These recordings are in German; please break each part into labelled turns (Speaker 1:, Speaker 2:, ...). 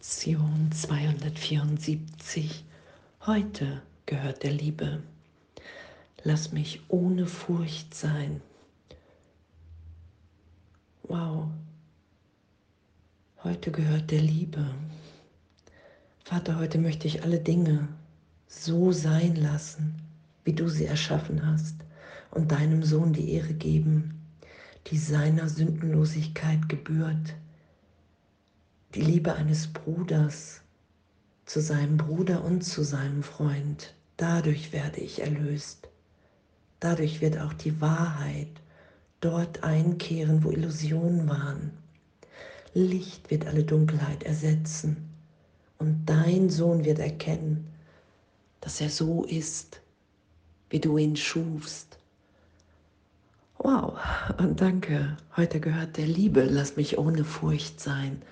Speaker 1: Lektion 274. Heute gehört der Liebe. Lass mich ohne Furcht sein. Wow. Heute gehört der Liebe. Vater, heute möchte ich alle Dinge so sein lassen, wie du sie erschaffen hast, und deinem Sohn die Ehre geben, die seiner Sündenlosigkeit gebührt die Liebe eines Bruders zu seinem Bruder und zu seinem Freund. Dadurch werde ich erlöst. Dadurch wird auch die Wahrheit dort einkehren, wo Illusionen waren. Licht wird alle Dunkelheit ersetzen und dein Sohn wird erkennen, dass er so ist, wie du ihn schufst. Wow, und danke. Heute gehört der Liebe. Lass mich ohne Furcht sein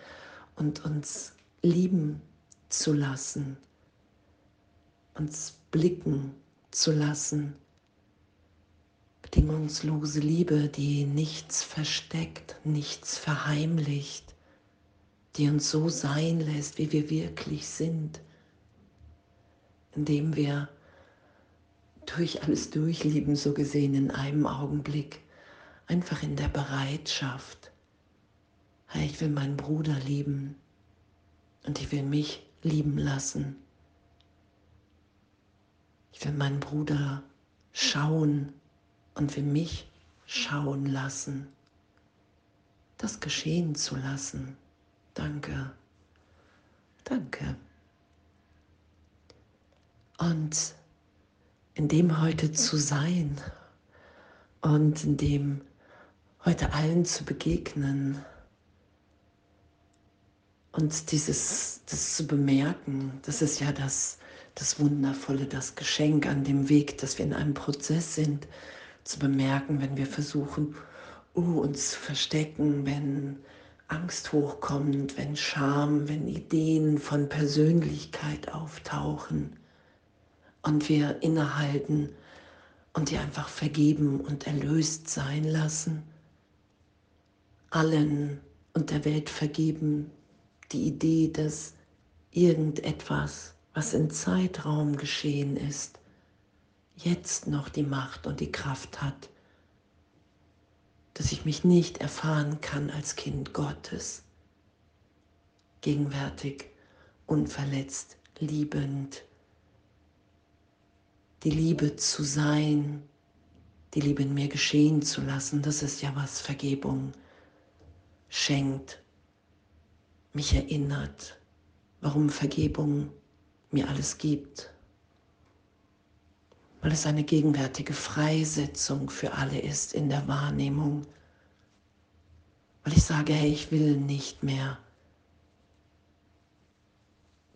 Speaker 1: und uns lieben zu lassen, uns blicken zu lassen. Bedingungslose Liebe, die nichts versteckt, nichts verheimlicht, die uns so sein lässt, wie wir wirklich sind, indem wir durch alles durchlieben, so gesehen in einem Augenblick, einfach in der Bereitschaft, hey, ich will meinen Bruder lieben und ich will mich lieben lassen. Ich will meinen Bruder schauen und will mich schauen lassen. Das geschehen zu lassen. Danke. Danke. Und in dem heute zu sein und in dem heute allen zu begegnen, und dieses, das zu bemerken, das ist ja das, das Wundervolle, das Geschenk an dem Weg, dass wir in einem Prozess sind, zu bemerken, wenn wir versuchen, uh, uns zu verstecken, wenn Angst hochkommt, wenn Scham, wenn Ideen von Persönlichkeit auftauchen und wir innehalten und die einfach vergeben und erlöst sein lassen, allen und der Welt vergeben, die Idee, dass irgendetwas, was im Zeitraum geschehen ist, jetzt noch die Macht und die Kraft hat, dass ich mich nicht erfahren kann als Kind Gottes, gegenwärtig, unverletzt, liebend, die Liebe zu sein, die Liebe in mir geschehen zu lassen, das ist ja was Vergebung schenkt mich erinnert, warum Vergebung mir alles gibt. Weil es eine gegenwärtige Freisetzung für alle ist in der Wahrnehmung. Weil ich sage, hey, ich will nicht mehr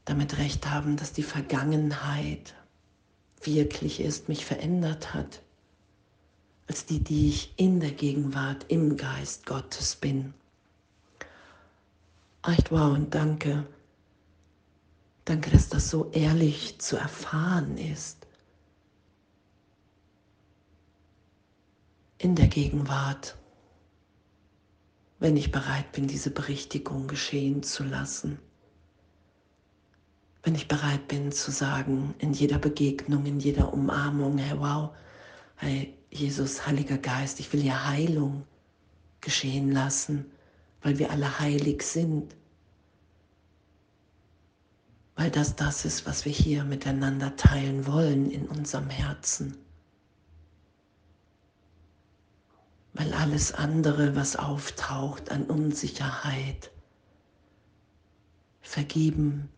Speaker 1: damit recht haben, dass die Vergangenheit wirklich ist, mich verändert hat, als die, die ich in der Gegenwart im Geist Gottes bin. Echt wow und danke. Danke, dass das so ehrlich zu erfahren ist. In der Gegenwart, wenn ich bereit bin, diese Berichtigung geschehen zu lassen. Wenn ich bereit bin zu sagen, in jeder Begegnung, in jeder Umarmung, hey wow, hey Jesus, Heiliger Geist, ich will hier Heilung geschehen lassen weil wir alle heilig sind, weil das das ist, was wir hier miteinander teilen wollen in unserem Herzen. Weil alles andere, was auftaucht an Unsicherheit, vergeben,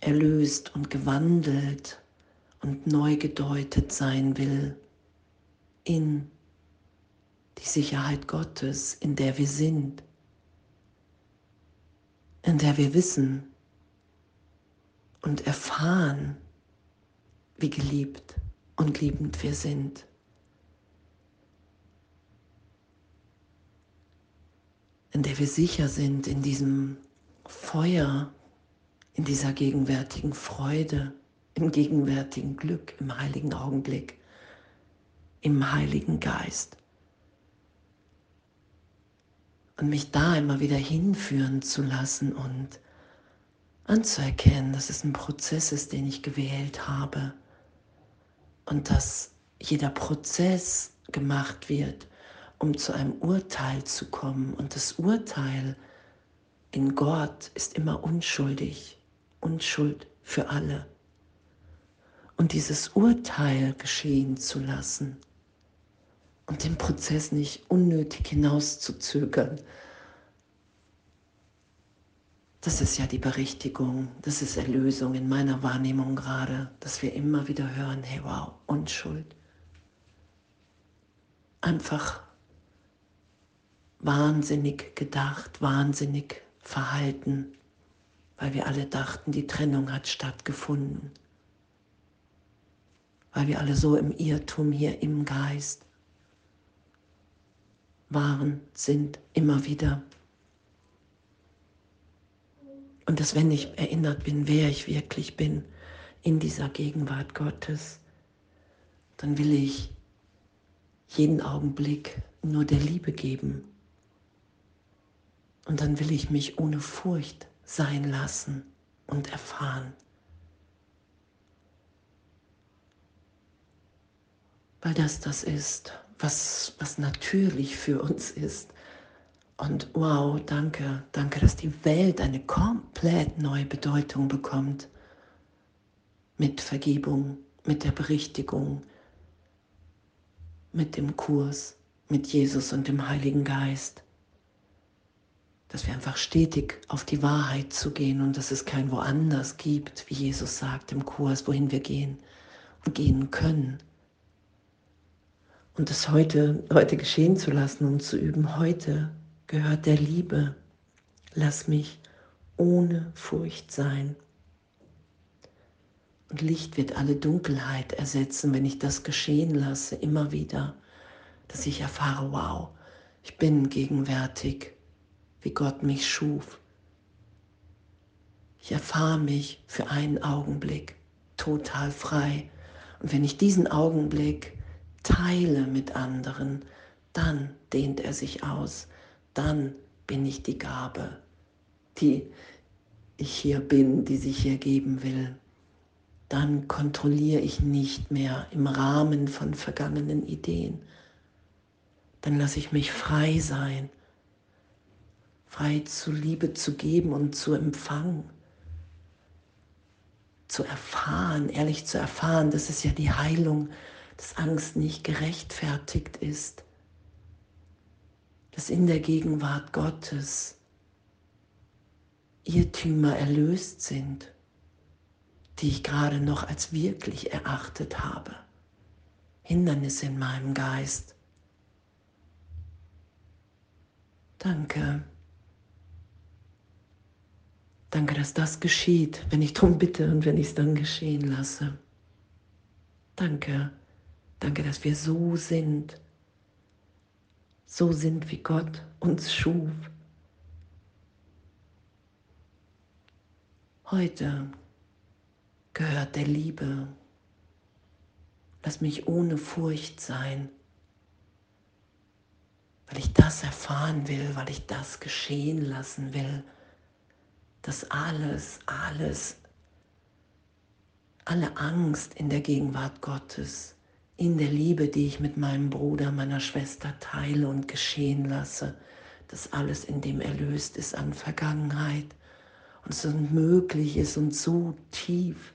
Speaker 1: erlöst und gewandelt und neu gedeutet sein will in Sicherheit Gottes, in der wir sind, in der wir wissen und erfahren, wie geliebt und liebend wir sind. in der wir sicher sind in diesem Feuer, in dieser gegenwärtigen Freude, im gegenwärtigen Glück, im heiligen Augenblick, im heiligen Geist und mich da immer wieder hinführen zu lassen und anzuerkennen, dass es ein Prozess ist, den ich gewählt habe und dass jeder Prozess gemacht wird, um zu einem Urteil zu kommen. Und das Urteil in Gott ist immer unschuldig, Unschuld für alle. Und dieses Urteil geschehen zu lassen und den Prozess nicht unnötig hinauszuzögern, das ist ja die Berichtigung, das ist Erlösung in meiner Wahrnehmung gerade, dass wir immer wieder hören, hey wow, Unschuld. Einfach wahnsinnig gedacht, wahnsinnig verhalten, weil wir alle dachten, die Trennung hat stattgefunden. Weil wir alle so im Irrtum hier im Geist waren, sind, immer wieder. Und dass wenn ich erinnert bin, wer ich wirklich bin in dieser Gegenwart Gottes, dann will ich jeden Augenblick nur der Liebe geben. Und dann will ich mich ohne Furcht sein lassen und erfahren. Weil das das ist, was, was natürlich für uns ist und wow, danke, danke, dass die Welt eine komplett neue Bedeutung bekommt. Mit Vergebung, mit der Berichtigung, mit dem Kurs, mit Jesus und dem Heiligen Geist. Dass wir einfach stetig auf die Wahrheit zu gehen und dass es kein woanders gibt, wie Jesus sagt im Kurs, wohin wir gehen und gehen können. Und das heute, heute geschehen zu lassen und zu üben, heute gehört der Liebe. Lass mich ohne Furcht sein. Und Licht wird alle Dunkelheit ersetzen, wenn ich das geschehen lasse, immer wieder, dass ich erfahre, wow, ich bin gegenwärtig, wie Gott mich schuf. Ich erfahre mich für einen Augenblick total frei. Und wenn ich diesen Augenblick teile mit anderen, dann dehnt er sich aus dann bin ich die Gabe, die ich hier bin, die sich hier geben will. Dann kontrolliere ich nicht mehr im Rahmen von vergangenen Ideen. Dann lasse ich mich frei sein, frei zu Liebe zu geben und zu empfangen, zu erfahren, ehrlich zu erfahren, dass es ja die Heilung, dass Angst nicht gerechtfertigt ist dass in der Gegenwart Gottes Irrtümer erlöst sind, die ich gerade noch als wirklich erachtet habe. Hindernisse in meinem Geist. Danke. Danke, dass das geschieht, wenn ich darum bitte und wenn ich es dann geschehen lasse. Danke. Danke, dass wir so sind, so sind, wie Gott uns schuf. Heute gehört der Liebe. Lass mich ohne Furcht sein, weil ich das erfahren will, weil ich das geschehen lassen will, dass alles, alles, alle Angst in der Gegenwart Gottes in der Liebe, die ich mit meinem Bruder, meiner Schwester teile und geschehen lasse, dass alles in dem erlöst ist an Vergangenheit und es möglich ist und so tief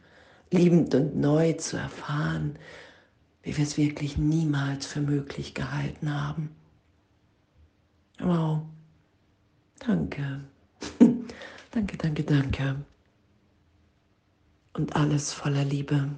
Speaker 1: liebend und neu zu erfahren, wie wir es wirklich niemals für möglich gehalten haben. Wow, danke, danke, danke, danke. Und alles voller Liebe.